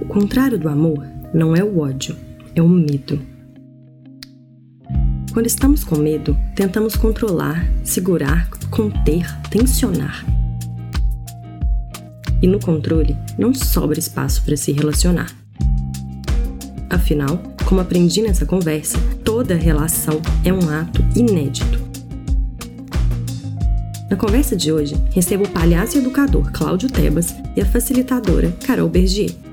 O contrário do amor não é o ódio, é o medo. Quando estamos com medo, tentamos controlar, segurar, conter, tensionar. E no controle, não sobra espaço para se relacionar. Afinal, como aprendi nessa conversa, toda relação é um ato inédito. Na conversa de hoje, recebo o palhaço e educador Cláudio Tebas e a facilitadora Carol Bergier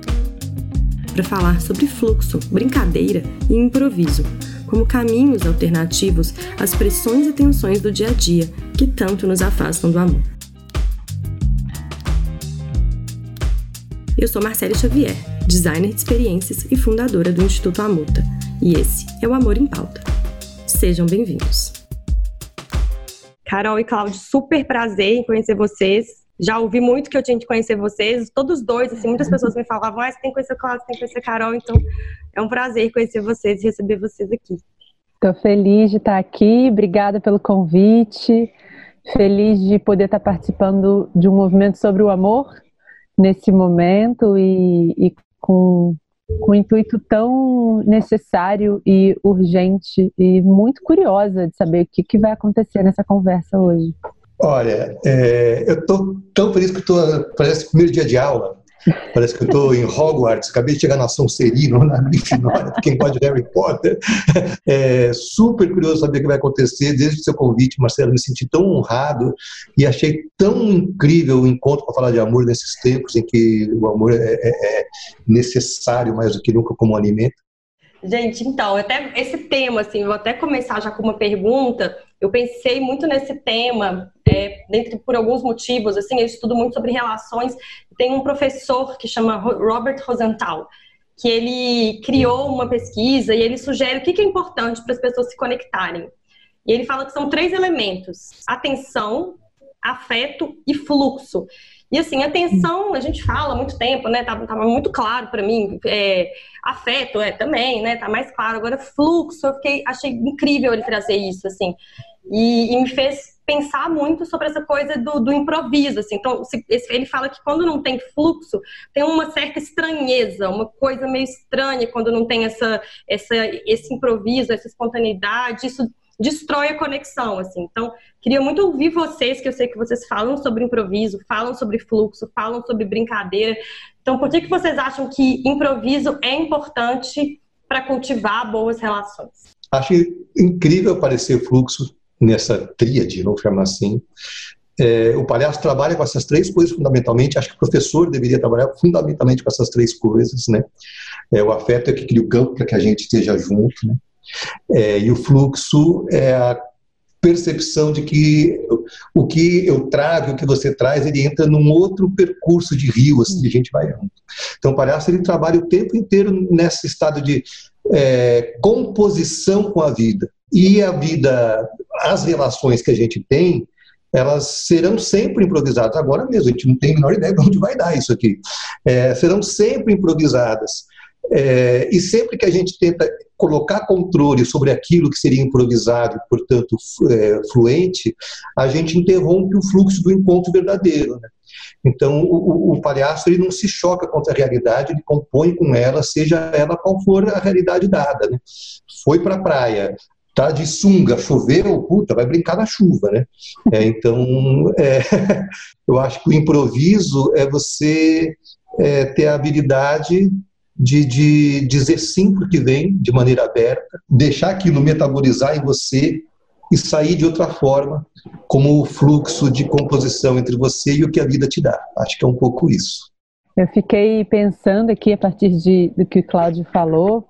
para falar sobre fluxo, brincadeira e improviso, como caminhos alternativos às pressões e tensões do dia a dia que tanto nos afastam do amor. Eu sou Marcela Xavier, designer de experiências e fundadora do Instituto Amuta, e esse é o Amor em Pauta. Sejam bem-vindos. Carol e Cláudio, super prazer em conhecer vocês. Já ouvi muito que eu tinha que conhecer vocês, todos dois, assim, muitas pessoas me falavam, ah, você tem que conhecer o Cláudio, você tem que conhecer a Carol, então é um prazer conhecer vocês e receber vocês aqui. Estou feliz de estar aqui, obrigada pelo convite, feliz de poder estar participando de um movimento sobre o amor nesse momento e, e com com um intuito tão necessário e urgente e muito curiosa de saber o que, que vai acontecer nessa conversa hoje. Olha, é, eu estou tão feliz que tô, parece o primeiro dia de aula. Parece que eu estou em Hogwarts, acabei de chegar na Sonserino, na Grifinória, quem pode Harry Potter. É super curioso saber o que vai acontecer. Desde o seu convite, Marcelo, me senti tão honrado e achei tão incrível o encontro para falar de amor nesses tempos em que o amor é, é, é necessário mais do que nunca como alimento. Gente, então, até esse tema, assim, vou até começar já com uma pergunta. Eu pensei muito nesse tema, é, dentro por alguns motivos, assim, eu estudo muito sobre relações. Tem um professor que chama Robert Rosenthal, que ele criou uma pesquisa e ele sugere o que é importante para as pessoas se conectarem. E ele fala que são três elementos: atenção, afeto e fluxo. E assim, atenção, a gente fala há muito tempo, né? Tava, tava muito claro para mim. É, afeto é também, né? Tá mais claro. Agora, fluxo, eu fiquei, achei incrível ele trazer isso, assim. E, e me fez pensar muito sobre essa coisa do, do improviso, assim. Então, se, ele fala que quando não tem fluxo, tem uma certa estranheza, uma coisa meio estranha quando não tem essa, essa, esse improviso, essa espontaneidade. Isso destrói a conexão, assim. Então, queria muito ouvir vocês, que eu sei que vocês falam sobre improviso, falam sobre fluxo, falam sobre brincadeira. Então, por que, que vocês acham que improviso é importante para cultivar boas relações? Acho incrível aparecer fluxo nessa tríade, vamos chamar assim. É, o palhaço trabalha com essas três coisas fundamentalmente. Acho que o professor deveria trabalhar fundamentalmente com essas três coisas, né? É, o afeto é que cria o campo para que a gente esteja junto, né? É, e o fluxo é a percepção de que o que eu trago, o que você traz, ele entra num outro percurso de rio, assim, que a gente vai junto. Então, o palhaço ele trabalha o tempo inteiro nesse estado de é, composição com a vida. E a vida, as relações que a gente tem, elas serão sempre improvisadas. Agora mesmo, a gente não tem a menor ideia de onde vai dar isso aqui. É, serão sempre improvisadas. É, e sempre que a gente tenta colocar controle sobre aquilo que seria improvisado, portanto é, fluente, a gente interrompe o fluxo do encontro verdadeiro. Né? Então, o, o, palhaço ele não se choca contra a realidade, ele compõe com ela, seja ela qual for a realidade dada. Né? Foi para a praia, tá de sunga, choveu, puta, vai brincar na chuva, né? É, então, é, eu acho que o improviso é você é, ter a habilidade de, de dizer sim para que vem de maneira aberta, deixar aquilo metabolizar em você e sair de outra forma, como o fluxo de composição entre você e o que a vida te dá. Acho que é um pouco isso. Eu fiquei pensando aqui, a partir de, do que o Cláudio falou,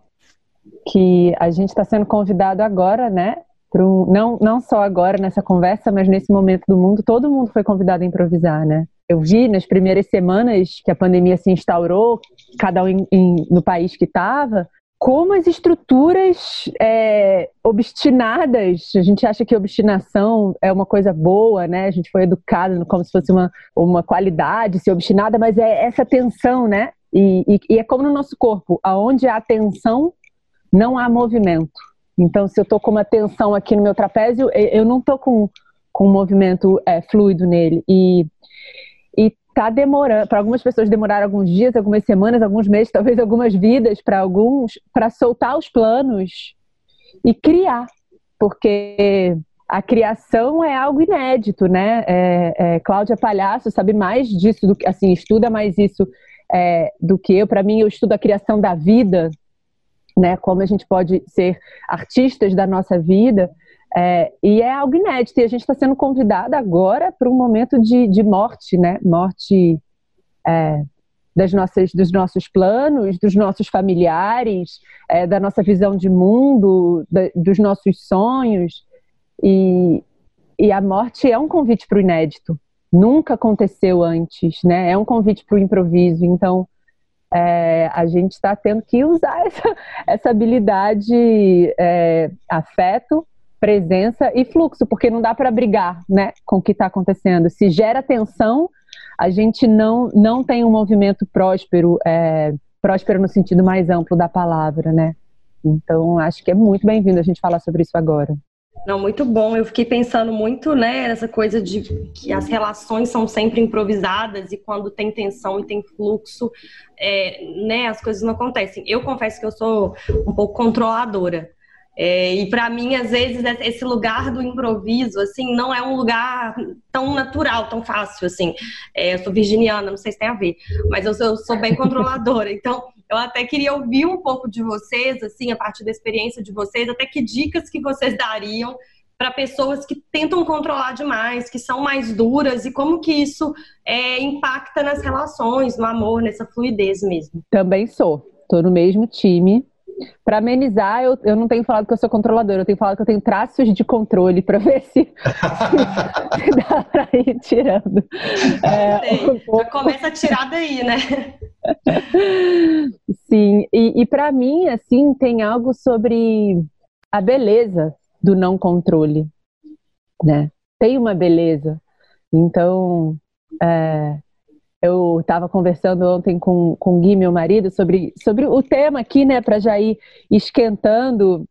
que a gente está sendo convidado agora, né? Um, não, não só agora nessa conversa, mas nesse momento do mundo, todo mundo foi convidado a improvisar, né? Eu vi nas primeiras semanas que a pandemia se instaurou, cada um em, em, no país que estava, como as estruturas é, obstinadas, a gente acha que obstinação é uma coisa boa, né? A gente foi educado como se fosse uma, uma qualidade, ser obstinada, mas é essa tensão, né? E, e, e é como no nosso corpo, aonde há tensão, não há movimento. Então, se eu estou com uma tensão aqui no meu trapézio, eu não estou com, com um movimento é, fluido nele. E tá demorando, para algumas pessoas demorar alguns dias, algumas semanas, alguns meses, talvez algumas vidas para alguns, para soltar os planos e criar, porque a criação é algo inédito, né? É, é, Cláudia Palhaço sabe mais disso, do que, assim, estuda mais isso é, do que eu. Para mim, eu estudo a criação da vida, né? Como a gente pode ser artistas da nossa vida. É, e é algo inédito. E a gente está sendo convidada agora para um momento de, de morte, né? Morte é, das nossas, dos nossos planos, dos nossos familiares, é, da nossa visão de mundo, da, dos nossos sonhos. E, e a morte é um convite para o inédito. Nunca aconteceu antes, né? É um convite para o improviso. Então, é, a gente está tendo que usar essa, essa habilidade é, afeto presença e fluxo, porque não dá para brigar né, com o que está acontecendo. Se gera tensão, a gente não, não tem um movimento próspero, é, próspero no sentido mais amplo da palavra, né? Então, acho que é muito bem-vindo a gente falar sobre isso agora. Não, muito bom. Eu fiquei pensando muito, né, nessa coisa de que as relações são sempre improvisadas e quando tem tensão e tem fluxo, é, né, as coisas não acontecem. Eu confesso que eu sou um pouco controladora. É, e para mim, às vezes, esse lugar do improviso, assim, não é um lugar tão natural, tão fácil, assim. É, eu sou virginiana, não sei se tem a ver, mas eu sou, eu sou bem controladora. Então, eu até queria ouvir um pouco de vocês, assim, a partir da experiência de vocês, até que dicas que vocês dariam para pessoas que tentam controlar demais, que são mais duras, e como que isso é, impacta nas relações, no amor, nessa fluidez mesmo. Também sou. Estou no mesmo time para amenizar, eu, eu não tenho falado que eu sou controladora, eu tenho falado que eu tenho traços de controle para ver se, se, dá para ir tirando. É, um Já começa a tirar daí, né? Sim, e, e para mim, assim, tem algo sobre a beleza do não controle, né? Tem uma beleza. Então, é, eu estava conversando ontem com, com o Gui, meu marido, sobre, sobre o tema aqui, né, para já ir esquentando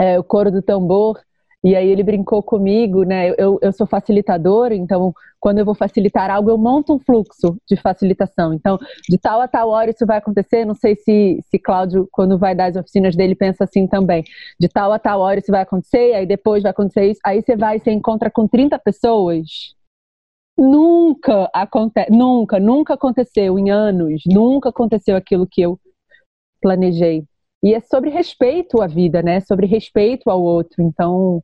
é, o coro do tambor. E aí ele brincou comigo, né? Eu, eu sou facilitadora, então quando eu vou facilitar algo, eu monto um fluxo de facilitação. Então, de tal a tal hora isso vai acontecer. Não sei se, se Cláudio, quando vai dar as oficinas dele, pensa assim também. De tal a tal hora isso vai acontecer, aí depois vai acontecer isso. Aí você vai e você encontra com 30 pessoas Nunca acontece, nunca, nunca aconteceu em anos, nunca aconteceu aquilo que eu planejei. E é sobre respeito à vida, né? Sobre respeito ao outro. Então,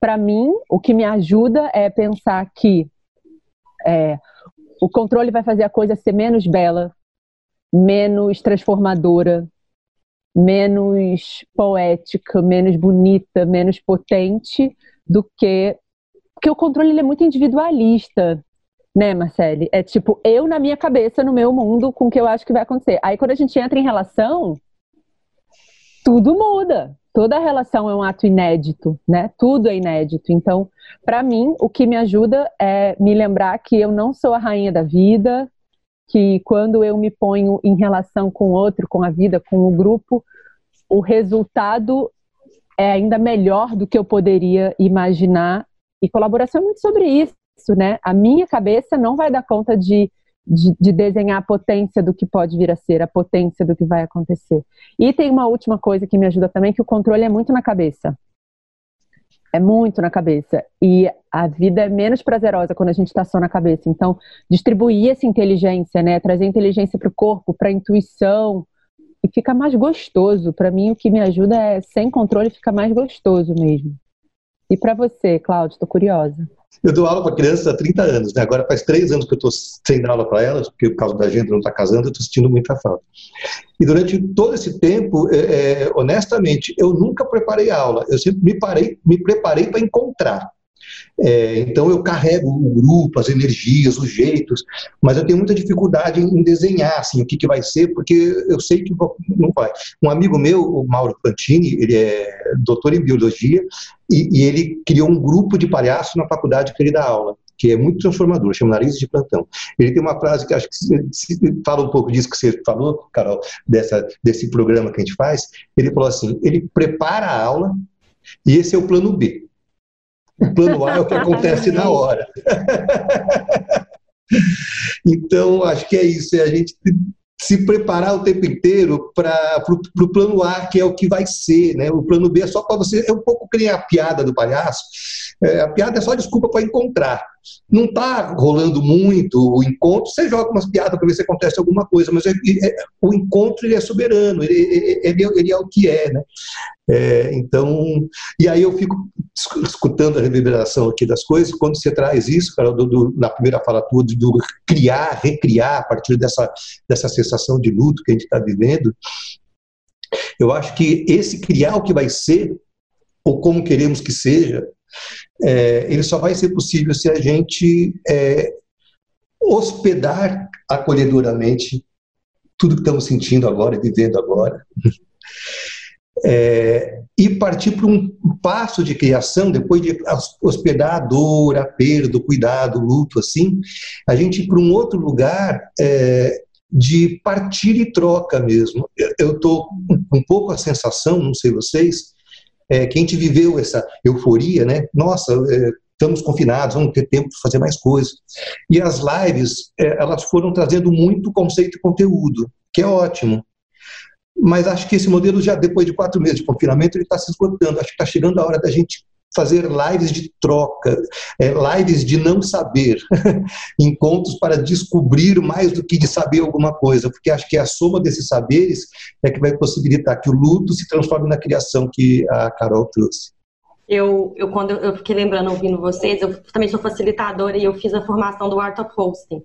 para mim, o que me ajuda é pensar que é, o controle vai fazer a coisa ser menos bela, menos transformadora, menos poética, menos bonita, menos potente do que porque o controle é muito individualista né, Marcele? É tipo, eu na minha cabeça, no meu mundo, com o que eu acho que vai acontecer. Aí quando a gente entra em relação, tudo muda. Toda relação é um ato inédito, né? Tudo é inédito. Então, para mim, o que me ajuda é me lembrar que eu não sou a rainha da vida, que quando eu me ponho em relação com outro, com a vida, com o grupo, o resultado é ainda melhor do que eu poderia imaginar. E colaboração é muito sobre isso isso, né? A minha cabeça não vai dar conta de, de, de, desenhar a potência do que pode vir a ser, a potência do que vai acontecer. E tem uma última coisa que me ajuda também, que o controle é muito na cabeça. É muito na cabeça. E a vida é menos prazerosa quando a gente está só na cabeça. Então, distribuir essa inteligência, né? Trazer inteligência para o corpo, para a intuição, e fica mais gostoso. Para mim, o que me ajuda é, sem controle, fica mais gostoso mesmo. E para você, Cláudio, estou curiosa. Eu dou aula para crianças há 30 anos, né? Agora faz três anos que eu estou sem dar aula para elas, porque por causa da gente não está casando, eu estou sentindo muita falta. E durante todo esse tempo, é, é, honestamente, eu nunca preparei aula. Eu sempre me, parei, me preparei para encontrar. É, então eu carrego o grupo, as energias, os jeitos, mas eu tenho muita dificuldade em desenhar assim, o que, que vai ser, porque eu sei que não vai. Um amigo meu, o Mauro Fantini, ele é doutor em biologia e, e ele criou um grupo de palhaços na faculdade que ele dá aula que é muito transformador, chama Nariz de Plantão. Ele tem uma frase que acho que fala um pouco disso que você falou, Carol, dessa, desse programa que a gente faz. Ele falou assim: ele prepara a aula e esse é o plano B. O plano A é o que acontece na hora. Então, acho que é isso, é a gente se preparar o tempo inteiro para o plano A, que é o que vai ser, né? O plano B é só para você, é um pouco criar a piada do palhaço, é, a piada é só desculpa para encontrar. Não está rolando muito o encontro, você joga umas piadas para ver se acontece alguma coisa, mas é, é, o encontro ele é soberano, ele, ele, ele, é o que é, né? É, então, e aí eu fico escutando a reverberação aqui das coisas, quando você traz isso, cara, do, do, na primeira fala tua, do criar, recriar a partir dessa, dessa sensação de luto que a gente está vivendo, eu acho que esse criar o que vai ser, ou como queremos que seja, é, ele só vai ser possível se a gente é, hospedar acolhedoramente tudo que estamos sentindo agora e vivendo agora. É, e partir para um passo de criação, depois de hospedar a dor, a perda, o cuidado, o luto, assim, a gente ir para um outro lugar é, de partilha e troca mesmo. Eu estou um pouco a sensação, não sei vocês, é, que a gente viveu essa euforia, né? Nossa, é, estamos confinados, vamos ter tempo de fazer mais coisas. E as lives, é, elas foram trazendo muito conceito e conteúdo, que é ótimo. Mas acho que esse modelo já depois de quatro meses de confinamento ele está se esgotando. Acho que está chegando a hora da gente fazer lives de troca, é, lives de não saber, encontros para descobrir mais do que de saber alguma coisa, porque acho que a soma desses saberes é que vai possibilitar que o luto se transforme na criação que a Carol trouxe. Eu, eu quando eu fiquei lembrando ouvindo vocês, eu também sou facilitadora e eu fiz a formação do Art of Hosting.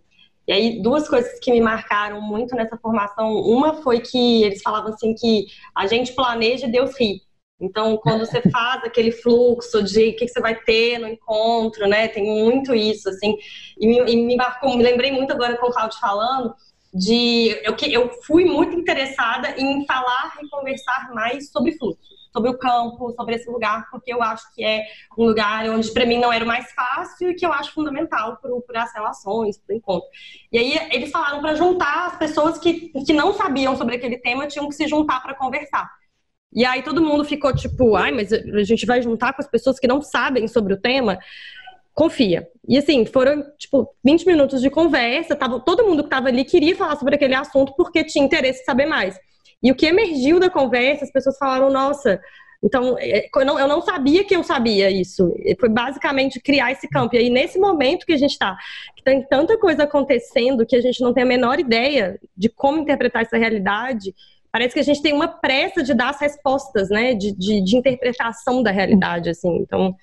E aí, duas coisas que me marcaram muito nessa formação. Uma foi que eles falavam assim que a gente planeja e Deus ri. Então, quando você faz aquele fluxo de o que, você vai ter no encontro, né? Tem muito isso, assim. E me, e me marcou, me lembrei muito agora com o Claudio falando, de eu, eu fui muito interessada em falar e conversar mais sobre fluxo, sobre o campo, sobre esse lugar, porque eu acho que é um lugar onde para mim não era o mais fácil e que eu acho fundamental para as relações, para o encontro. E aí eles falaram para juntar as pessoas que, que não sabiam sobre aquele tema, tinham que se juntar para conversar. E aí todo mundo ficou tipo, ai, mas a gente vai juntar com as pessoas que não sabem sobre o tema. Confia. E assim, foram tipo 20 minutos de conversa, tava, todo mundo que estava ali queria falar sobre aquele assunto porque tinha interesse em saber mais. E o que emergiu da conversa, as pessoas falaram, nossa, então, é, eu não, eu não, sabia que eu sabia isso. Foi basicamente criar esse campo. E aí, nesse momento que a gente está, que tem tanta coisa acontecendo que a gente não tem a menor ideia de como interpretar essa realidade, parece que a gente tem uma pressa de dar as respostas, né? De, de, de interpretação da realidade, assim. Então,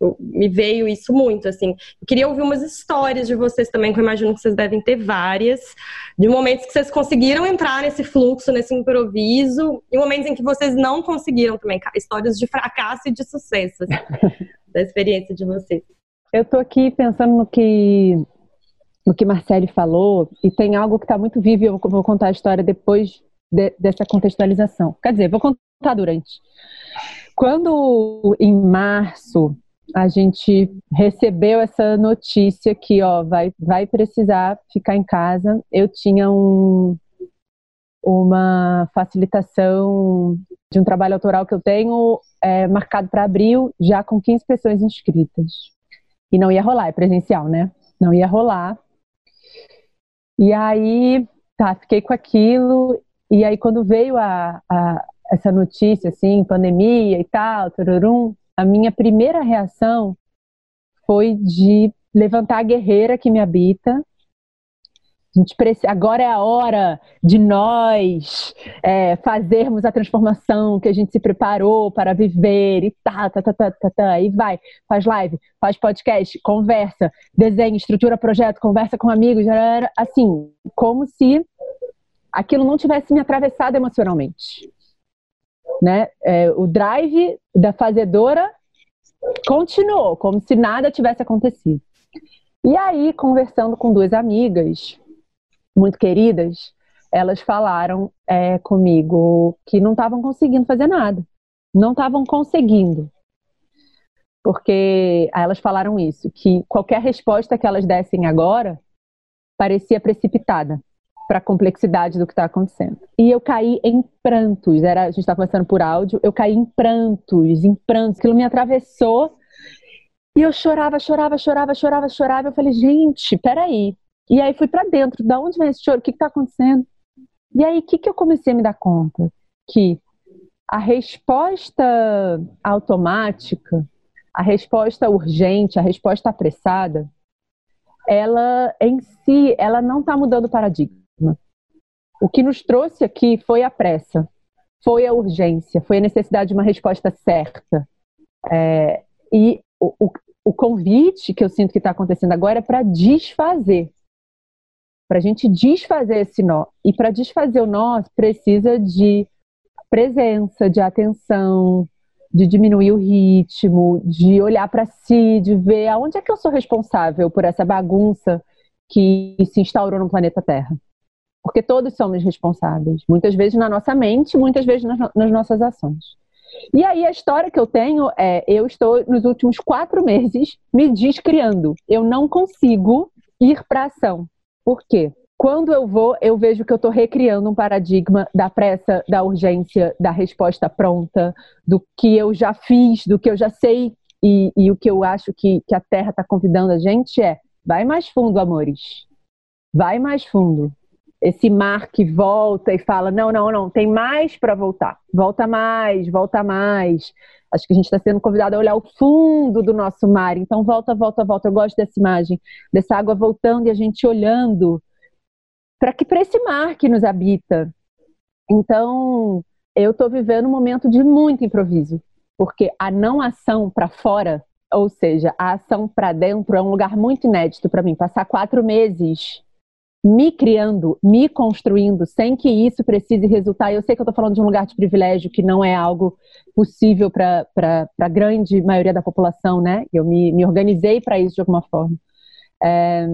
eu, me veio isso muito, assim. Eu queria ouvir umas histórias de vocês também, que eu imagino que vocês devem ter várias, de momentos que vocês conseguiram entrar nesse fluxo, nesse improviso, e momentos em que vocês não conseguiram também, histórias de fracasso e de sucesso, assim, da experiência de vocês. Eu tô aqui pensando no que no que Marcele falou, e tem algo que está muito vivo, e eu vou contar a história depois de, dessa contextualização. Quer dizer, vou contar durante. Quando em março a gente recebeu essa notícia que ó vai vai precisar ficar em casa, eu tinha um uma facilitação de um trabalho autoral que eu tenho é, marcado para abril, já com 15 pessoas inscritas. E não ia rolar, é presencial, né? Não ia rolar. E aí, tá, fiquei com aquilo e aí, quando veio a, a, essa notícia, assim, pandemia e tal, tururum, a minha primeira reação foi de levantar a guerreira que me habita. A gente precisa, agora é a hora de nós é, fazermos a transformação que a gente se preparou para viver e tá, tá, tá, tá, tá, tá. E vai, faz live, faz podcast, conversa, desenha, estrutura projeto, conversa com amigos, assim, como se aquilo não tivesse me atravessado emocionalmente. Né? É, o drive da fazedora continuou, como se nada tivesse acontecido. E aí, conversando com duas amigas muito queridas, elas falaram é, comigo que não estavam conseguindo fazer nada. Não estavam conseguindo. Porque elas falaram isso, que qualquer resposta que elas dessem agora parecia precipitada para a complexidade do que está acontecendo. E eu caí em prantos. Era, a gente está conversando por áudio, eu caí em prantos, em prantos. Aquilo me atravessou e eu chorava, chorava, chorava, chorava, chorava. Eu falei, gente, peraí. E aí fui para dentro, da onde vem esse choro? O que está acontecendo? E aí, o que, que eu comecei a me dar conta? Que a resposta automática, a resposta urgente, a resposta apressada, ela em si, ela não está mudando o paradigma. O que nos trouxe aqui foi a pressa, foi a urgência, foi a necessidade de uma resposta certa. É, e o, o, o convite que eu sinto que está acontecendo agora é para desfazer. Para a gente desfazer esse nó. E para desfazer o nó, precisa de presença, de atenção, de diminuir o ritmo, de olhar para si, de ver aonde é que eu sou responsável por essa bagunça que se instaurou no planeta Terra. Porque todos somos responsáveis, muitas vezes na nossa mente, muitas vezes nas, nas nossas ações. E aí a história que eu tenho é, eu estou nos últimos quatro meses me descriando. Eu não consigo ir para ação. Por quê? Quando eu vou, eu vejo que eu estou recriando um paradigma da pressa, da urgência, da resposta pronta, do que eu já fiz, do que eu já sei e, e o que eu acho que, que a Terra está convidando a gente é: vai mais fundo, amores. Vai mais fundo esse mar que volta e fala: não, não, não, tem mais para voltar. Volta mais, volta mais. Acho que a gente está sendo convidado a olhar o fundo do nosso mar. Então, volta, volta, volta. Eu gosto dessa imagem, dessa água voltando e a gente olhando para que para esse mar que nos habita. Então, eu estou vivendo um momento de muito improviso, porque a não ação para fora, ou seja, a ação para dentro, é um lugar muito inédito para mim. Passar quatro meses me criando, me construindo, sem que isso precise resultar. Eu sei que eu estou falando de um lugar de privilégio, que não é algo possível para a grande maioria da população, né? Eu me, me organizei para isso de alguma forma. É,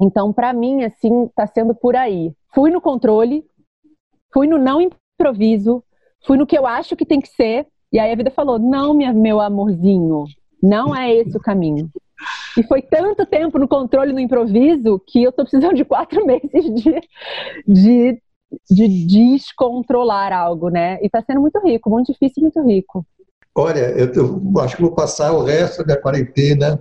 então, para mim, assim, está sendo por aí. Fui no controle, fui no não improviso, fui no que eu acho que tem que ser, e aí a vida falou: não, minha, meu amorzinho, não é esse o caminho. E foi tanto tempo no controle, no improviso, que eu estou precisando de quatro meses de, de, de descontrolar algo, né? E está sendo muito rico, muito difícil muito rico. Olha, eu, eu, acho que vou passar o resto da quarentena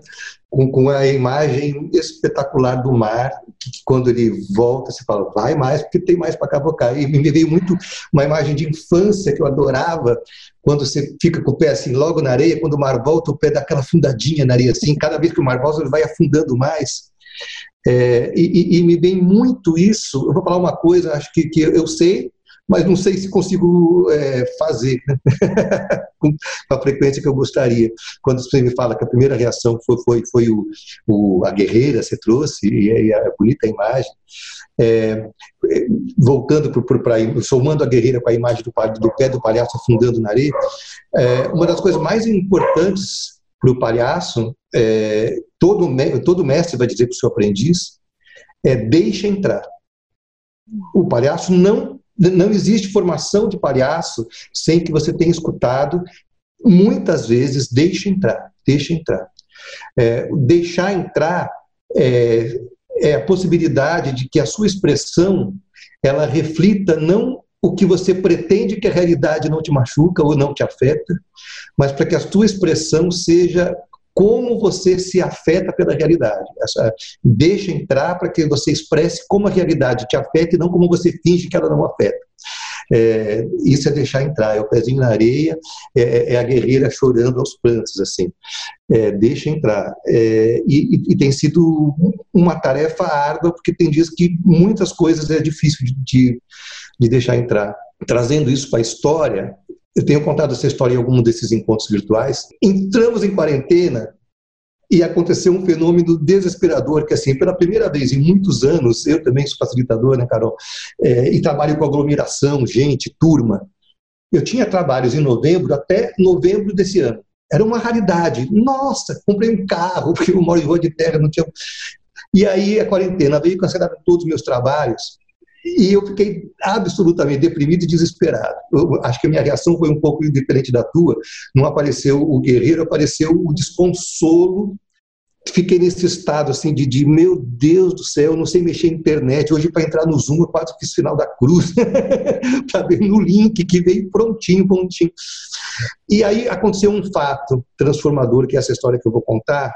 com, com a imagem espetacular do mar, que quando ele volta, você fala, vai mais, porque tem mais para cavocar. E me veio muito uma imagem de infância que eu adorava, quando você fica com o pé assim, logo na areia, quando o mar volta, o pé dá aquela fundadinha na areia, assim, cada vez que o mar volta, ele vai afundando mais. É, e, e, me vem muito isso. Eu vou falar uma coisa, acho que, que eu sei, mas não sei se consigo é, fazer né? com a frequência que eu gostaria. Quando você me fala que a primeira reação foi, foi, foi o, o a guerreira, você trouxe, e, a bonita imagem, é, voltando para somando a guerreira com a imagem do, do pé do palhaço afundando na areia, é, uma das coisas mais importantes para o palhaço, é, todo, todo mestre vai dizer para o seu aprendiz, é deixa entrar. O palhaço não não existe formação de palhaço sem que você tenha escutado muitas vezes deixa entrar, deixa entrar. É, deixar entrar é, é a possibilidade de que a sua expressão ela reflita não o que você pretende que a realidade não te machuca ou não te afeta, mas para que a sua expressão seja como você se afeta pela realidade. Essa, deixa entrar para que você expresse como a realidade te afeta e não como você finge que ela não afeta. É, isso é deixar entrar, é o pezinho na areia, é, é a guerreira chorando aos prantos, assim. É, deixa entrar. É, e, e, tem sido uma tarefa árdua, porque tem dias que muitas coisas é difícil de, de, de deixar entrar. Trazendo isso para a história, eu tenho contado essa história em algum desses encontros virtuais. Entramos em quarentena e aconteceu um fenômeno desesperador, que assim, pela primeira vez em muitos anos, eu também sou facilitador, né, Carol, é, e trabalho com aglomeração, gente, turma. Eu tinha trabalhos em novembro até novembro desse ano. Era uma raridade. Nossa, comprei um carro, porque eu moro em rua de terra, não tinha... E aí a quarentena veio cancelar todos os meus trabalhos. E eu fiquei absolutamente deprimido e desesperado. Eu acho que a minha reação foi um pouco diferente da tua. Não apareceu o guerreiro, apareceu o desconsolo. Fiquei nesse estado assim de, de meu Deus do céu, não sei mexer na internet. Hoje, para entrar no Zoom, eu quase fiz final da cruz, para ver no link que veio prontinho, prontinho. E aí aconteceu um fato transformador, que é essa história que eu vou contar,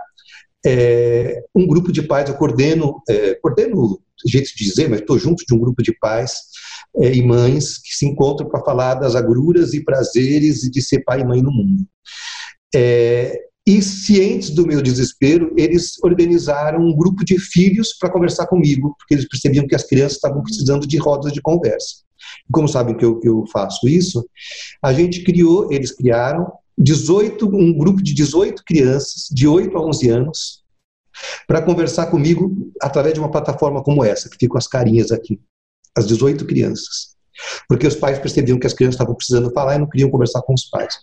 é, um grupo de pais, eu coordeno, é, coordeno, jeito de dizer, mas estou junto de um grupo de pais é, e mães que se encontram para falar das agruras e prazeres de ser pai e mãe no mundo. É, e cientes do meu desespero, eles organizaram um grupo de filhos para conversar comigo, porque eles percebiam que as crianças estavam precisando de rodas de conversa. Como sabem que eu, que eu faço isso, a gente criou, eles criaram 18, um grupo de 18 crianças de 8 a 11 anos para conversar comigo através de uma plataforma como essa, que ficam as carinhas aqui, as 18 crianças. Porque os pais percebiam que as crianças estavam precisando falar e não queriam conversar com os pais.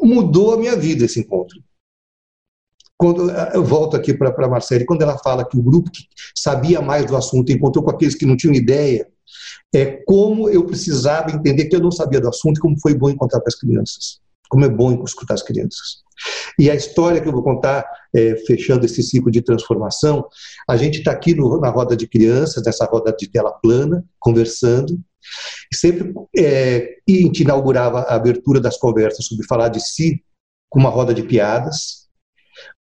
Mudou a minha vida esse encontro. Quando eu volto aqui para a Marcele, quando ela fala que o grupo que sabia mais do assunto encontrou com aqueles que não tinham ideia, é como eu precisava entender que eu não sabia do assunto e como foi bom encontrar com as crianças. Como é bom escutar as crianças. E a história que eu vou contar, é, fechando esse ciclo de transformação, a gente está aqui no, na roda de crianças, nessa roda de tela plana, conversando, sempre é, e a gente inaugurava a abertura das conversas sobre falar de si com uma roda de piadas,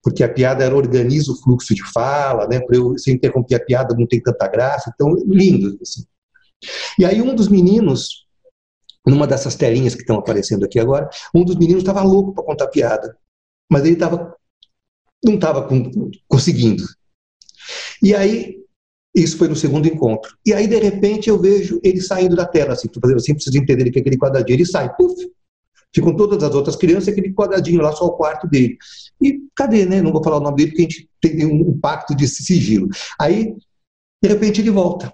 porque a piada ela organiza o fluxo de fala, né? Para eu se interromper a piada não tem tanta graça, então lindo. Assim. E aí um dos meninos, numa dessas telinhas que estão aparecendo aqui agora, um dos meninos estava louco para contar piada, mas ele tava, não estava conseguindo. E aí, isso foi no segundo encontro. E aí, de repente, eu vejo ele saindo da tela, assim, estou fazendo assim, preciso entender que é aquele quadradinho. Ele sai, puf, ficam todas as outras crianças, aquele quadradinho lá, só o quarto dele. E cadê, né? Não vou falar o nome dele, porque a gente tem um pacto de sigilo. Aí, de repente, ele volta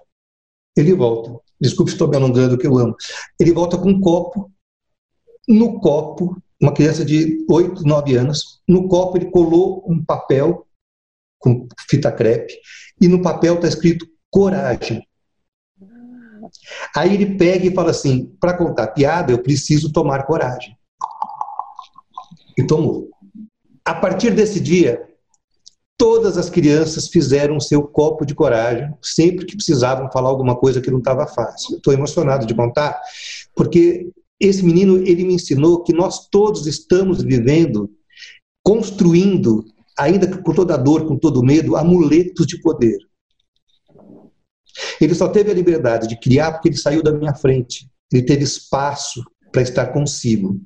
ele volta. Desculpe estou me alongando, que eu amo. Ele volta com um copo. No copo, uma criança de 8, 9 anos, no copo ele colou um papel com fita crepe e no papel está escrito coragem. Aí ele pega e fala assim: para contar piada eu preciso tomar coragem. E tomou. A partir desse dia, Todas as crianças fizeram seu copo de coragem sempre que precisavam falar alguma coisa que não estava fácil. Estou emocionado de contar, porque esse menino ele me ensinou que nós todos estamos vivendo, construindo, ainda com toda dor, com todo medo, amuletos de poder. Ele só teve a liberdade de criar porque ele saiu da minha frente. Ele teve espaço para estar consigo.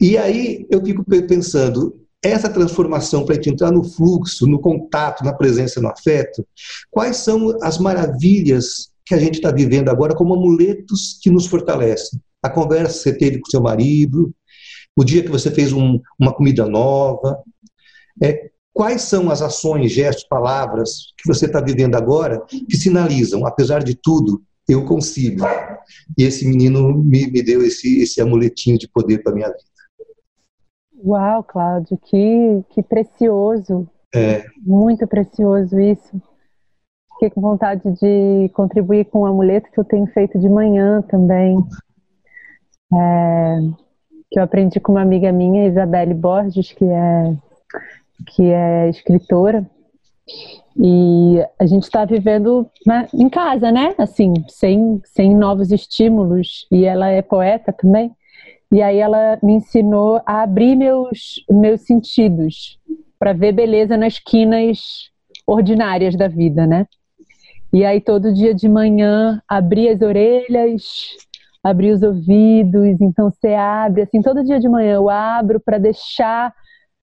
E aí eu fico pensando, essa transformação para a gente entrar no fluxo, no contato, na presença, no afeto, quais são as maravilhas que a gente está vivendo agora como amuletos que nos fortalecem? A conversa que você teve com seu marido, o dia que você fez um, uma comida nova, é, quais são as ações, gestos, palavras que você está vivendo agora que sinalizam, apesar de tudo, eu consigo. E esse menino me, me deu esse, esse amuletinho de poder para minha vida. Uau, Cláudio, que, que precioso. É. Muito precioso isso. Fiquei com vontade de contribuir com o amuleto que eu tenho feito de manhã também. É, que eu aprendi com uma amiga minha, Isabelle Borges, que é, que é escritora. E a gente está vivendo né, em casa, né? Assim, sem, sem novos estímulos. E ela é poeta também. E aí ela me ensinou a abrir meus, meus sentidos para ver beleza nas quinas ordinárias da vida, né? E aí todo dia de manhã abrir as orelhas, abrir os ouvidos, então você abre assim, todo dia de manhã eu abro para deixar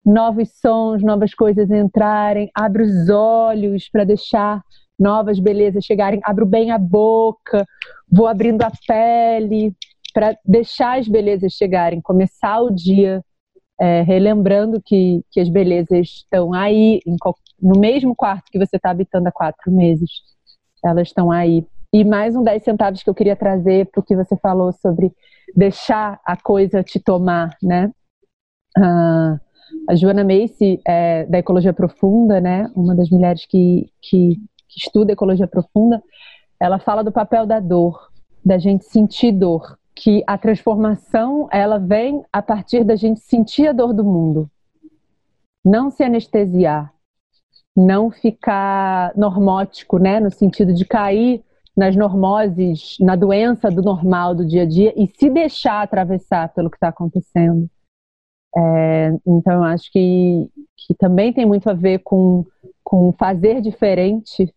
novos sons, novas coisas entrarem, abro os olhos para deixar novas belezas chegarem, abro bem a boca, vou abrindo a pele, para deixar as belezas chegarem, começar o dia é, relembrando que, que as belezas estão aí, em, no mesmo quarto que você está habitando há quatro meses. Elas estão aí. E mais um 10 centavos que eu queria trazer para o que você falou sobre deixar a coisa te tomar, né? Ah, a Joana Macy, é, da Ecologia Profunda, né? Uma das mulheres que, que, que estuda Ecologia Profunda, ela fala do papel da dor, da gente sentir dor que a transformação ela vem a partir da gente sentir a dor do mundo, não se anestesiar, não ficar normótico, né, no sentido de cair nas normoses, na doença do normal do dia a dia e se deixar atravessar pelo que está acontecendo. É, então, acho que, que também tem muito a ver com, com fazer diferente.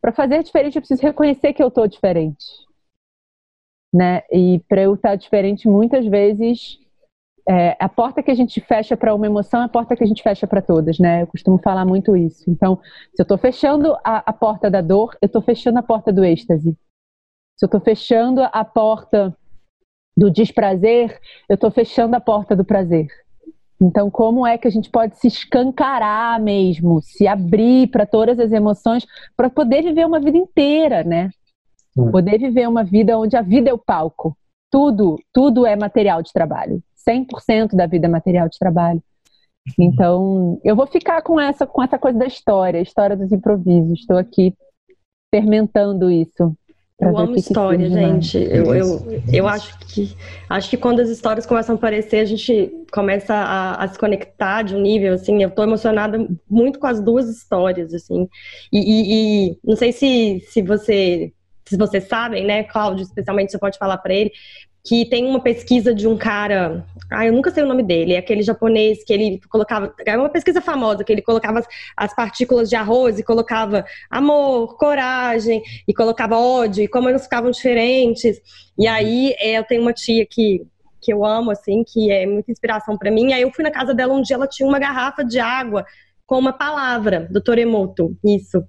Para fazer diferente, eu preciso reconhecer que eu estou diferente. Né? E para eu estar diferente, muitas vezes, é, a porta que a gente fecha para uma emoção é a porta que a gente fecha para todas, né? Eu costumo falar muito isso. Então, se eu estou fechando a, a, porta da dor, eu estou fechando a porta do êxtase. Se eu estou fechando a porta do desprazer, eu estou fechando a porta do prazer. Então, como é que a gente pode se escancarar mesmo, se abrir para todas as emoções, para poder viver uma vida inteira, né? Hum. Poder viver uma vida onde a vida é o palco. Tudo, tudo é material de trabalho. 100% da vida é material de trabalho. Então, eu vou ficar com essa, com essa coisa da história, a história dos improvisos. Estou aqui fermentando isso. Eu amo história, gente. Eu, eu, eu acho que acho que quando as histórias começam a aparecer, a gente começa a, a se conectar de um nível assim. Eu estou emocionada muito com as duas histórias, assim. E, e, e, não sei se, se você se vocês sabem, né, Cláudio, especialmente você pode falar para ele, que tem uma pesquisa de um cara, ah, eu nunca sei o nome dele, é aquele japonês que ele colocava, é uma pesquisa famosa, que ele colocava as, as, partículas de arroz e colocava amor, coragem, e colocava ódio, e como eles ficavam diferentes. E aí é, eu tenho uma tia que, que eu amo, assim, que é muita inspiração para mim, e aí eu fui na casa dela um dia, ela tinha uma garrafa de água com uma palavra do Toremoto, isso.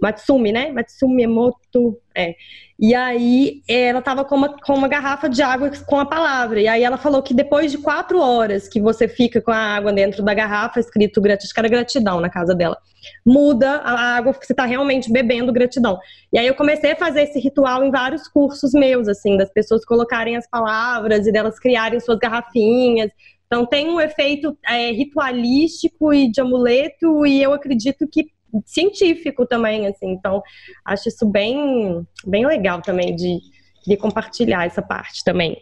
Matsumi, né? Matsumi Emoto, é. E aí ela tava com uma, com uma garrafa de água com a palavra. E aí ela falou que depois de quatro horas que você fica com a água dentro da garrafa, escrito gratidão, era gratidão na casa dela, muda a água você está realmente bebendo gratidão. E aí eu comecei a fazer esse ritual em vários cursos meus, assim, das pessoas colocarem as palavras e delas criarem suas garrafinhas. Então tem um efeito é, ritualístico e de amuleto, e eu acredito que científico também, assim. Então, acho isso bem, bem legal também de, de compartilhar essa parte também.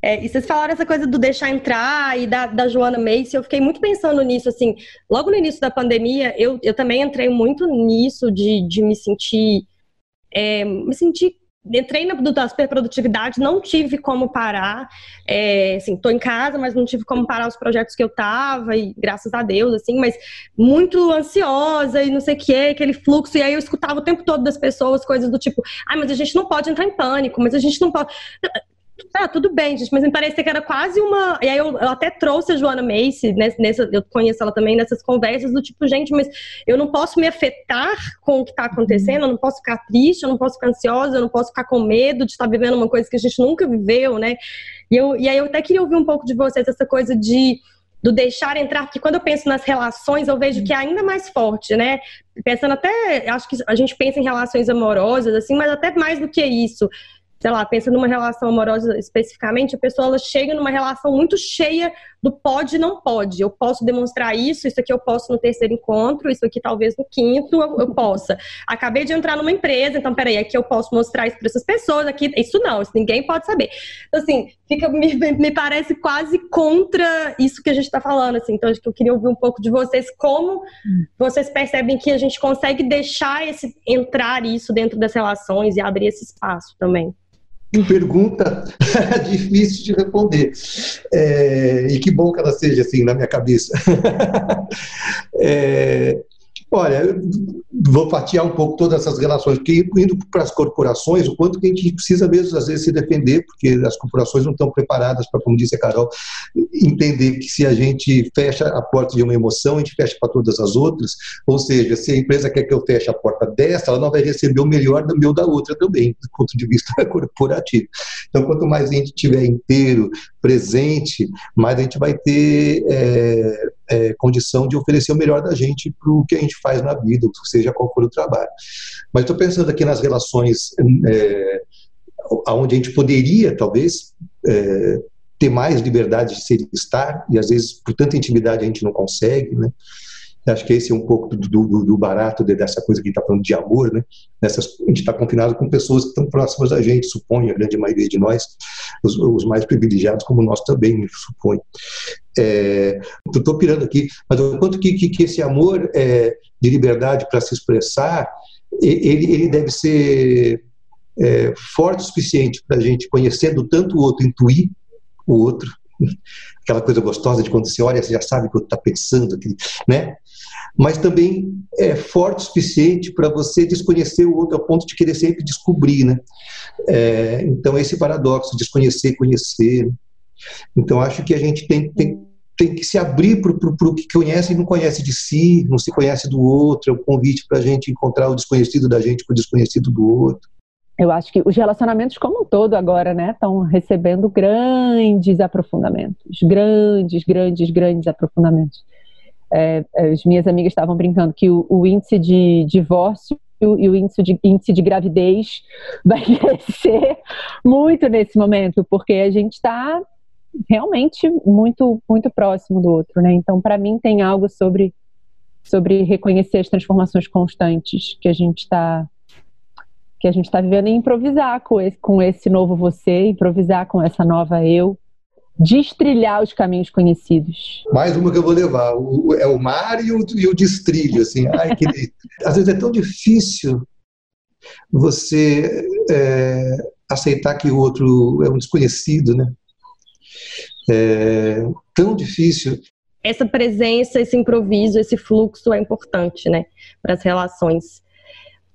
É, e vocês falaram essa coisa do deixar entrar e da, da Joana Macy, eu fiquei muito pensando nisso, assim, logo no início da pandemia, eu, eu também entrei muito nisso de, de me sentir, é, me sentir entrei na da superprodutividade, não tive como parar, é, assim, tô em casa, mas não tive como parar os projetos que eu tava, e graças a Deus, assim, mas muito ansiosa e não sei o que, aquele fluxo, e aí eu escutava o tempo todo das pessoas coisas do tipo, ai, ah, mas a gente não pode entrar em pânico, mas a gente não pode... Ah, tudo bem, gente, mas me parecia que era quase uma. E aí eu, eu até trouxe a Joana Macy, nessa, eu conheço ela também nessas conversas, do tipo, gente, mas eu não posso me afetar com o que está acontecendo, eu não posso ficar triste, eu não posso ficar ansiosa, eu não posso ficar com medo de estar vivendo uma coisa que a gente nunca viveu, né? E, eu, e aí eu até queria ouvir um pouco de vocês essa coisa de do deixar entrar, porque quando eu penso nas relações, eu vejo que é ainda mais forte, né? Pensando até, acho que a gente pensa em relações amorosas, assim, mas até mais do que isso sei lá, pensa numa relação amorosa especificamente, a pessoa ela chega numa relação muito cheia do pode e não pode. Eu posso demonstrar isso, isso aqui eu posso no terceiro encontro, isso aqui talvez no quinto eu, eu possa. Acabei de entrar numa empresa, então peraí, aqui eu posso mostrar isso para essas pessoas, aqui isso não, isso ninguém pode saber. Então, assim, fica, me, me parece quase contra isso que a gente está falando, assim. Então, acho que eu queria ouvir um pouco de vocês, como vocês percebem que a gente consegue deixar esse entrar isso dentro das relações e abrir esse espaço também pergunta difícil de responder. É, e que bom que ela seja assim na minha cabeça. é, Olha, vou fatiar um pouco todas essas relações, porque indo para as corporações, o quanto que a gente precisa mesmo, às vezes, se defender, porque as corporações não estão preparadas para, como disse a Carol, entender que se a gente fecha a porta de uma emoção, a gente fecha para todas as outras, ou seja, se a empresa quer que eu feche a porta dessa, ela não vai receber o melhor do meu da outra também, do ponto de vista corporativo. Então, quanto mais a gente tiver inteiro, presente, mais a gente vai ter é, é, condição de oferecer o melhor da gente para o que a gente faz na vida, seja qual for o trabalho. Mas estou pensando aqui nas relações é, onde a gente poderia, talvez, é, ter mais liberdade de ser e estar, e às vezes, por tanta intimidade, a gente não consegue, né? Acho que esse é um pouco do, do, do barato dessa coisa que a gente está falando de amor, né? Nessas, a gente está confinado com pessoas que estão próximas da gente, suponho, a grande maioria de nós, os, os mais privilegiados, como nós também, suponho. É, Estou pirando aqui, mas o quanto que, que, que esse amor é, de liberdade para se expressar, ele, ele deve ser é, forte o suficiente para a gente, conhecendo tanto o outro, intuir o outro, aquela coisa gostosa de quando você olha, você já sabe o que está pensando, né? Mas também é forte o suficiente para você desconhecer o outro, ao ponto de querer sempre descobrir, né? É, então, esse paradoxo, desconhecer, conhecer. Então, acho que a gente tem, tem, tem que se abrir para o que conhece e não conhece de si, não se conhece do outro, é um convite para a gente encontrar o desconhecido da gente com o desconhecido do outro eu acho que os relacionamentos como um todo agora, né, estão recebendo grandes aprofundamentos, grandes, grandes, grandes aprofundamentos. É, as minhas amigas estavam brincando que o, o índice de divórcio e o índice de, índice de gravidez vai crescer muito nesse momento, porque a gente está realmente muito muito próximo do outro, né? Então, para mim tem algo sobre sobre reconhecer as transformações constantes que a gente está que a gente está vivendo e improvisar com esse, com esse novo você, improvisar com essa nova eu, destrilhar os caminhos conhecidos. Mais uma que eu vou levar, o, é o mar e o, e o destrilho, assim. Ai, que... Às vezes é tão difícil você é, aceitar que o outro é um desconhecido, né? É tão difícil. Essa presença, esse improviso, esse fluxo é importante, né, para as relações.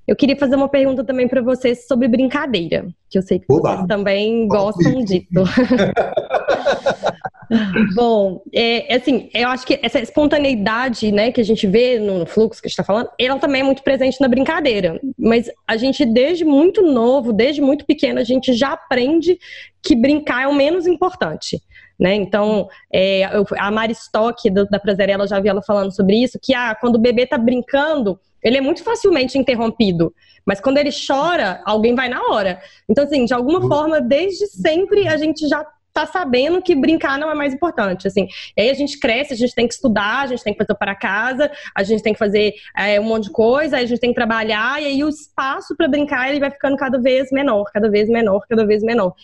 Eu queria fazer uma pergunta também para vocês sobre brincadeira, que eu sei que Oba. vocês também gostam disso. Bom, é, assim, eu acho que essa espontaneidade, né, que a gente vê no fluxo que a gente está falando, ela também é muito presente na brincadeira. Mas a gente, desde muito novo, desde muito pequeno, a gente já aprende que brincar é o menos importante. Né? Então, é, eu, a Mari Stock, da Prazerela, já vi ela falando sobre isso, que ah, quando o bebê está brincando, ele é muito facilmente interrompido. Mas quando ele chora, alguém vai na hora. Então, assim, de alguma uhum. forma, desde sempre a gente já tá sabendo que brincar não é mais importante, assim. E aí a gente cresce, a gente tem que estudar, a gente tem que fazer para casa, a gente tem que fazer é, um monte de coisa, a gente tem que trabalhar, e aí o espaço para brincar ele vai ficando cada vez menor, cada vez menor, cada vez menor.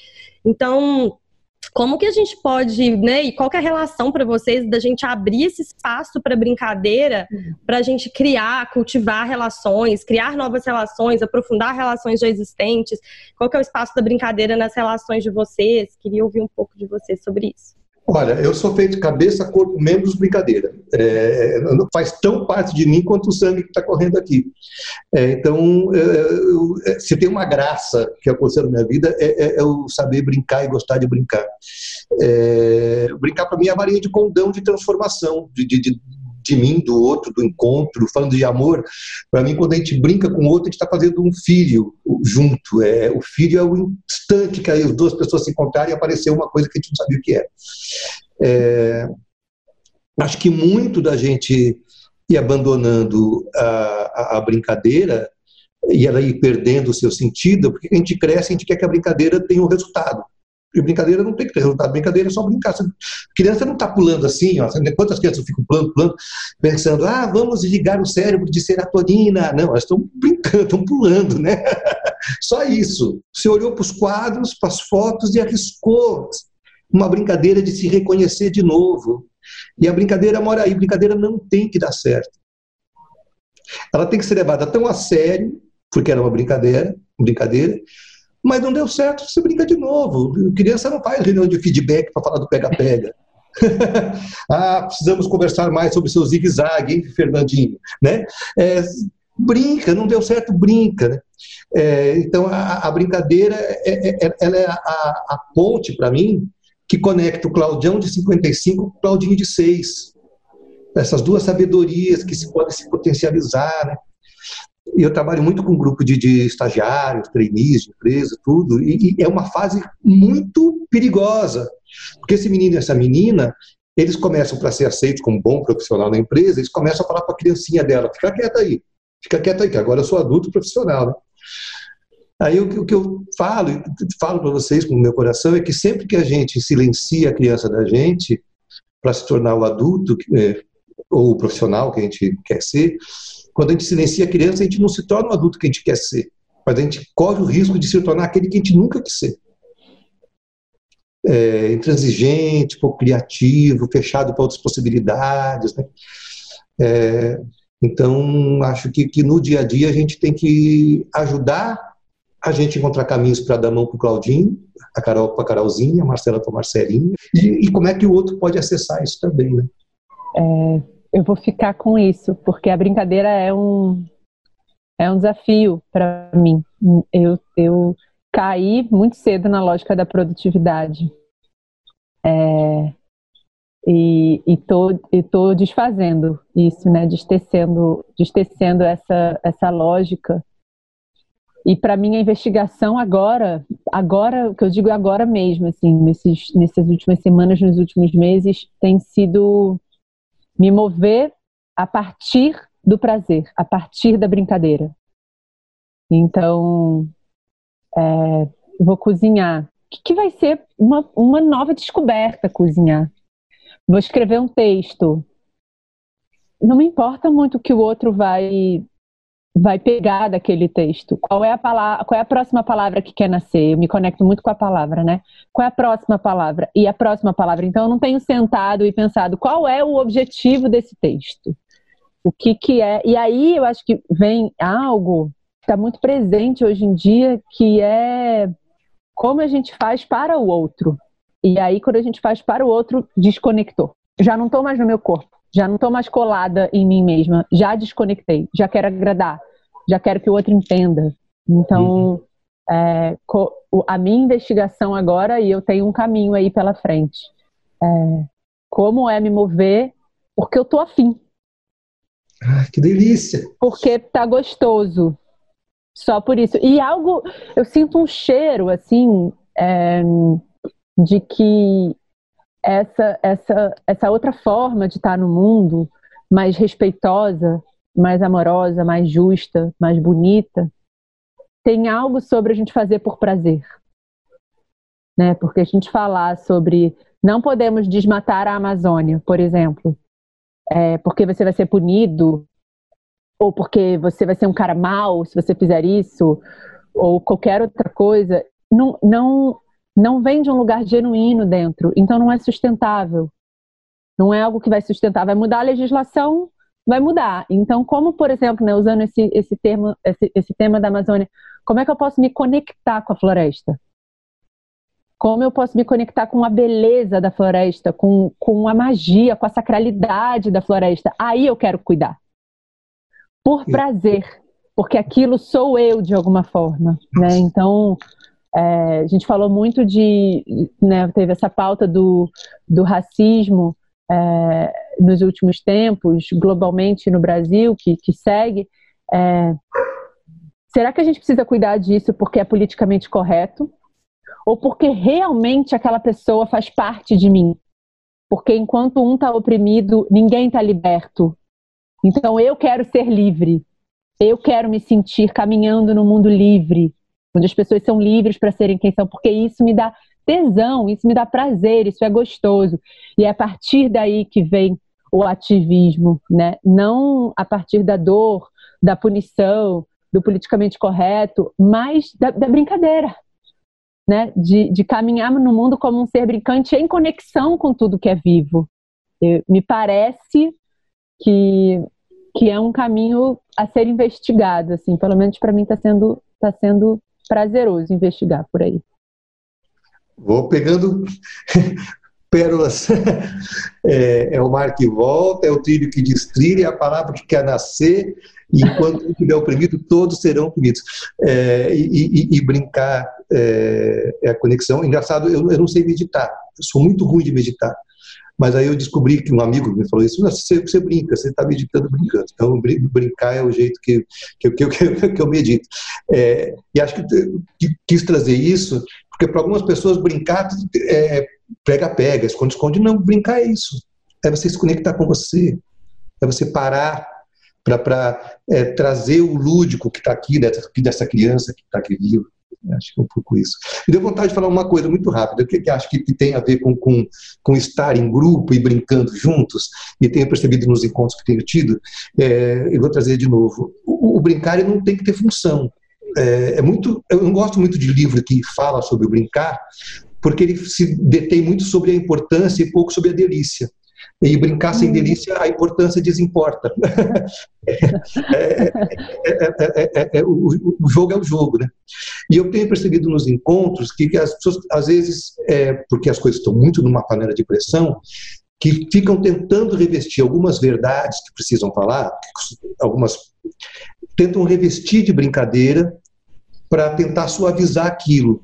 Então, como que a gente pode, né? E qual é a relação para vocês da gente abrir esse espaço para brincadeira, para a gente criar, cultivar relações, criar novas relações, aprofundar relações já existentes? Qual que é o espaço da brincadeira nas relações de vocês? Queria ouvir um pouco de vocês sobre isso. Olha, eu sou feito cabeça, corpo, membros, brincadeira. É, faz tão parte de mim quanto o sangue que está correndo aqui. É, então, é, eu, é, se tem uma graça que aconteceu na minha vida, é, é, é o saber brincar e gostar de brincar. brincar, para mim, é a varinha de condão de transformação, de, de, de de mim, do outro, do encontro, falando de amor. Para mim, quando a gente brinca com o outro, a gente está fazendo um filho junto. É, o filho é o instante que as duas pessoas se encontrarem e aparecer uma coisa que a gente não sabia o que é. é acho que muito da gente ir abandonando a, a, a brincadeira e ela ir perdendo o seu sentido, porque a gente cresce, a gente quer que a brincadeira tenha um resultado. E brincadeira não tem que ter resultado. Brincadeira é só brincar. A criança não está pulando assim, ó. Quantas crianças ficam pulando, pulando, pensando, ah, vamos ligar o cérebro de serotonina. Não, elas estão brincando, estão pulando, né? Só isso. Você olhou para os quadros, para as fotos e arriscou uma brincadeira de se reconhecer de novo. E a brincadeira mora aí. Brincadeira não tem que dar certo. Ela tem que ser levada tão a sério, porque era uma brincadeira, brincadeira, mas não deu certo, você brinca de novo. Criança não faz reunião de feedback para falar do pega-pega. ah, precisamos conversar mais sobre seu zigue-zague, hein, Fernandinho? Né? É, brinca, não deu certo, brinca. Né? É, então, a, a brincadeira é, é, é ela é a, a ponte, para mim, que conecta o Claudião de 55 com o Claudinho de 6. Essas duas sabedorias que se podem se potencializar, né? Eu trabalho muito com um grupo de, de estagiários, trainees de empresa, tudo, e, e, é uma fase muito perigosa, porque esse menino e essa menina, eles começam para ser aceitos como bom profissional na empresa, eles começam a falar para a criancinha dela, fica quieta aí, fica quieta aí, que agora eu sou adulto profissional, né? Aí o, o que eu falo, falo para vocês com o meu coração, é que sempre que a gente silencia a criança da gente para se tornar o adulto, é, ou o profissional que a gente quer ser, quando a gente silencia a criança, a gente não se torna o adulto que a gente quer ser, mas a gente corre o risco de se tornar aquele que a gente nunca quis ser. É, intransigente, pouco criativo, fechado para outras possibilidades. Né? É, então, acho que, que no dia a dia a gente tem que ajudar a gente encontrar caminhos para dar mão para o Claudinho, a Carol para a Carolzinha, a Marcela para a Marcelinha, e, e, como é que o outro pode acessar isso também, né? É, eu vou ficar com isso, porque a brincadeira é um, é um desafio para mim. Eu, eu caí muito cedo na lógica da produtividade. É, e, e, tô, e tô desfazendo isso, né? Destecendo, destecendo essa, essa lógica. E para mim a investigação agora, agora, o que eu digo agora mesmo, assim, nesses, nessas últimas semanas, nos últimos meses, tem sido me mover a partir do prazer, a partir da brincadeira. Então, é, vou cozinhar. O que, vai ser uma, uma nova descoberta cozinhar? Vou escrever um texto. Não me importa muito o que o outro vai vai pegar daquele texto. Qual é a palavra, qual é a próxima palavra que quer nascer? Eu me conecto muito com a palavra, né? Qual é a próxima palavra? E a próxima palavra. Então eu não tenho sentado e pensado qual é o objetivo desse texto. O que que é? E aí eu acho que vem algo que está muito presente hoje em dia, que é como a gente faz para o outro. E aí, quando a gente faz para o outro, desconectou. Já não estou mais no meu corpo, já não estou mais colada em mim mesma, já desconectei, já quero agradar, já quero que o outro entenda. Então, uhum. é, a minha investigação agora, e eu tenho um caminho aí pela frente, é, como é me mover, porque eu tô afim. Ah, que delícia! Porque tá gostoso. Só por isso. E algo, eu sinto um cheiro, assim, é, de que essa, essa, essa outra forma de estar no mundo, mais respeitosa, mais amorosa, mais justa, mais bonita, tem algo sobre a gente fazer por prazer. Né? Porque a gente falar sobre não podemos desmatar a Amazônia, por exemplo, é, porque você vai ser punido, ou porque você vai ser um cara mau se você fizer isso, ou qualquer outra coisa, não, não, não vem de um lugar genuíno dentro, então não é sustentável. Não é algo que vai sustentar. Vai mudar a legislação, vai mudar. Então, como, por exemplo, né, usando esse, esse, termo, esse, esse tema da Amazônia, como é que eu posso me conectar com a floresta? Como eu posso me conectar com a beleza da floresta, com, com a magia, com a sacralidade da floresta? Aí eu quero cuidar. Por prazer, porque aquilo sou eu de alguma forma. Né? Então, é, a gente falou muito de, né, teve essa pauta do, do racismo é, nos últimos tempos, globalmente no Brasil, que, que segue. É, será que a gente precisa cuidar disso porque é politicamente correto? Ou porque realmente aquela pessoa faz parte de mim? Porque enquanto um está oprimido, ninguém está liberto. Então eu quero ser livre. Eu quero me sentir caminhando no mundo livre onde as pessoas são livres para serem quem são, porque isso me dá tesão, isso me dá prazer, isso é gostoso. E é a partir daí que vem o ativismo, né? Não a partir da dor, da punição, do politicamente correto, mas da, da brincadeira, né? De, de, caminhar no mundo como um ser brincante em conexão com tudo que é vivo. Eu, me parece que que é um caminho a ser investigado, assim, pelo menos para mim está sendo tá sendo prazeroso investigar por aí. Vou pegando pérolas. É, é, o mar que volta, é o trilho que destrilha, é a palavra que quer nascer, e enquanto estiver oprimido, todos serão oprimidos. É, e, e, e, brincar é, é, a conexão. Engraçado, eu, eu não sei meditar, eu sou muito ruim de meditar. Mas aí eu descobri que um amigo me falou isso, você, você brinca, você está meditando brincando. Então, brincar é o jeito que, que, que, que, eu medito. É, e acho que, que quis trazer isso, porque para algumas pessoas brincar é pega-pega, esconde-esconde. Não, brincar é isso. É você se conectar com você. É você parar para é, trazer o lúdico que está aqui, dessa, dessa criança que está aqui viva. Acho que é um pouco isso. Me deu vontade de falar uma coisa muito rápida, que, que acho que, que, tem a ver com, com, com estar em grupo e brincando juntos, e tenho percebido nos encontros que tenho tido, é, eu vou trazer de novo. O, o brincar não tem que ter função. É, é, muito, eu não gosto muito de livro que fala sobre o brincar, porque ele se detém muito sobre a importância e pouco sobre a delícia. E brincar sem delícia, a importância desimporta. é, é, é, o, o, jogo é o jogo, né? E eu tenho percebido nos encontros que, que as pessoas, às vezes, porque as coisas estão muito numa panela de pressão, que ficam tentando revestir algumas verdades que precisam falar, algumas tentam revestir de brincadeira para tentar suavizar aquilo.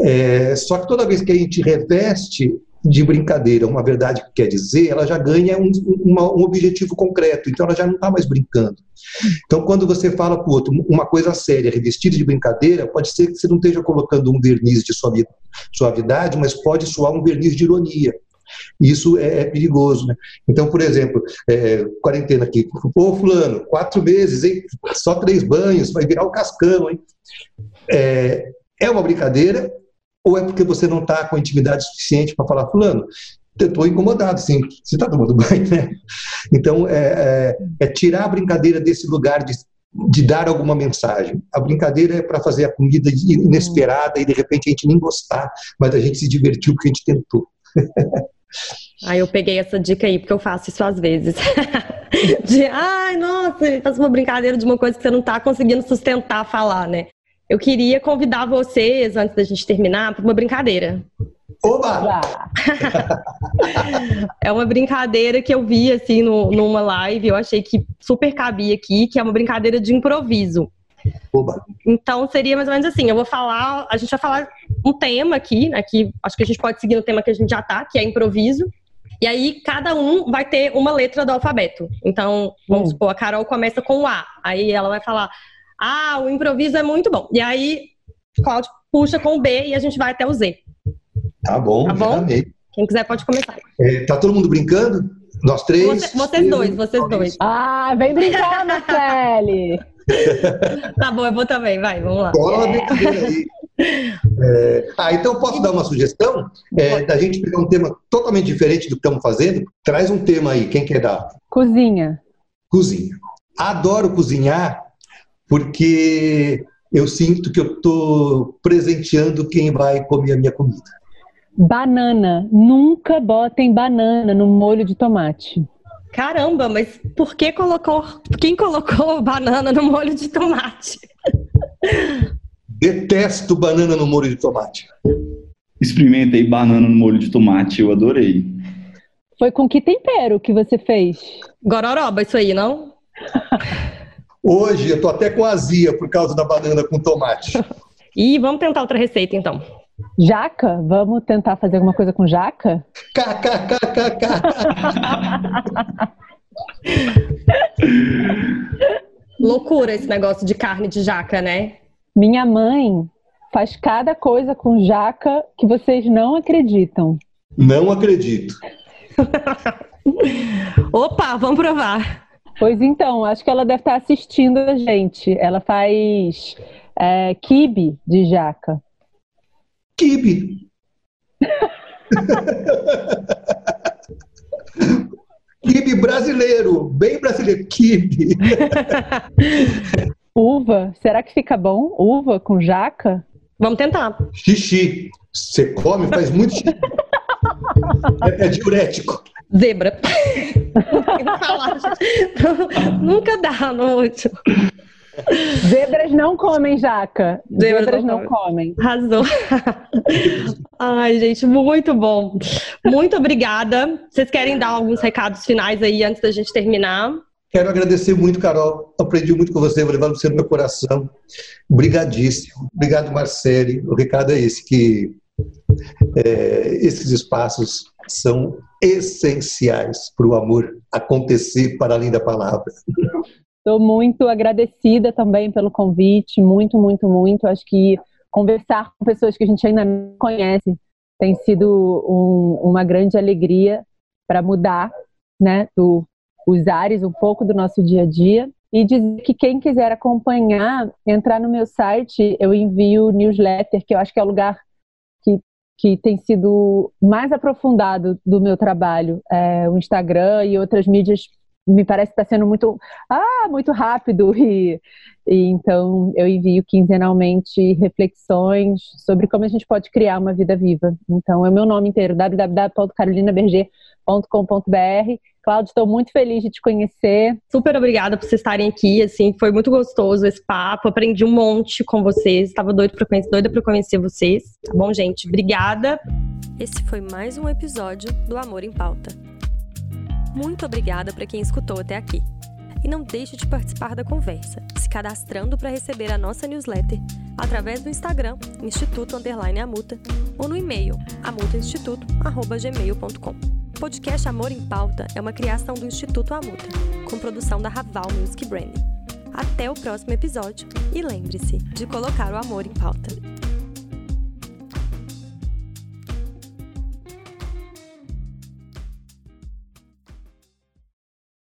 É, só que toda vez que a gente reveste de brincadeira uma verdade que quer dizer, ela já ganha um, um objetivo concreto, então ela já não está mais brincando. Então, quando você fala para o outro uma coisa séria, revestida de brincadeira, pode ser que você não esteja colocando um verniz de suavidade, mas pode soar um verniz de ironia. Isso é, é perigoso, né? Então, por exemplo, é, quarentena aqui, pô, fulano, quatro meses, hein? Só três banhos, vai virar o cascão, hein? É, é uma brincadeira ou é porque você não está com intimidade suficiente para falar, fulano, estou incomodado, sim, você está tomando banho, né? Então, é, é, é, tirar a brincadeira desse lugar de, de dar alguma mensagem. A brincadeira é para fazer a comida inesperada e de repente a gente nem gostar, mas a gente se divertiu porque a gente tentou. Aí eu peguei essa dica aí, porque eu faço isso às vezes. de, ai, nossa, faz uma brincadeira de uma coisa que você não está conseguindo sustentar falar, né? Eu queria convidar vocês, antes da gente terminar, para uma brincadeira. Oba! é uma brincadeira que eu vi, assim, no, numa live, eu achei que super cabia aqui, que é uma brincadeira de improviso. Oba. Então seria mais ou menos assim, eu vou falar, a gente vai falar um tema aqui, né, que acho que a gente pode seguir no tema que a gente já tá, que é improviso. E aí cada um vai ter uma letra do alfabeto. Então, vamos hum. supor, a Carol começa com o A. Aí ela vai falar: "Ah, o improviso é muito bom". E aí Cláudio puxa com o B e a gente vai até o Z. Tá bom, tá bom? Quem quiser pode começar. É, tá todo mundo brincando? Nós três? Você, vocês dois, vocês dois. Ah, vem brincar, Marcele! tá bom, eu vou também, vai, vamos lá. Bola brincadeira aí. É, ah, então posso dar uma sugestão? É, da gente pegar um tema totalmente diferente do que estamos fazendo? Traz um tema aí, quem quer dar? Cozinha. Cozinha. Adoro cozinhar porque eu sinto que eu estou presenteando quem vai comer a minha comida. Banana. Nunca botem banana no molho de tomate. Caramba, mas por que colocou. Quem colocou banana no molho de tomate? Detesto banana no molho de tomate. Experimentei banana no molho de tomate, eu adorei. Foi com que tempero que você fez? Gororoba, isso aí, não? Hoje eu tô até com azia por causa da banana com tomate. e vamos tentar outra receita então. Jaca? Vamos tentar fazer alguma coisa com jaca? KKKKK. Loucura esse negócio de carne de jaca, né? Minha mãe faz cada coisa com jaca que vocês não acreditam. Não acredito. Opa, vamos provar. Pois então, acho que ela deve estar assistindo a gente. Ela faz é, kibe de jaca. Kibe. kibe brasileiro, bem brasileiro, kibe. Uva, será que fica bom? Uva com jaca? Vamos tentar. Xixi. Você come, faz muito xixi. é, é diurético. Zebra. Nunca dá no último. Zebras não comem jaca. Zebras, Zebras não, não comem. Razão. Ai, gente, muito bom. Muito obrigada. Vocês querem dar alguns recados finais aí antes da gente terminar? Quero agradecer muito, Carol. Aprendi muito com você, vou levar você no meu coração. Obrigadíssimo. Obrigado, Marcele. O recado é esse, que é, esses espaços são essenciais para o amor acontecer para além da palavra. Estou muito agradecida também pelo convite, muito, muito, muito. Acho que conversar com pessoas que a gente ainda não conhece tem sido um, uma grande alegria para mudar né, do, os ares um pouco do nosso dia a dia. E dizer que quem quiser acompanhar, entrar no meu site, eu envio newsletter, que eu acho que é o lugar que, tem sido mais aprofundado do meu trabalho. É, o Instagram e outras mídias me parece que está sendo muito, ah, muito rápido e, e então eu envio quinzenalmente reflexões sobre como a gente pode criar uma vida viva. Então é o meu nome inteiro, www.carolinaberger.com.br. Cláudio, estou muito feliz de te conhecer. Super obrigada por vocês estarem aqui, assim, foi muito gostoso esse papo, aprendi um monte com vocês, estava doido para conhecer, doida para conhecer vocês. Tá bom, gente? Obrigada. Esse foi mais um episódio do Amor em Pauta. Muito obrigada para quem escutou até aqui. E não deixe de participar da conversa, se cadastrando para receber a nossa newsletter através do Instagram, Instituto Underline Amuta, ou no e-mail, amutainstituto.gmail.com. O podcast Amor em Pauta é uma criação do Instituto Amuta, com produção da Raval Music Branding. Até o próximo episódio e lembre-se de colocar o amor em pauta.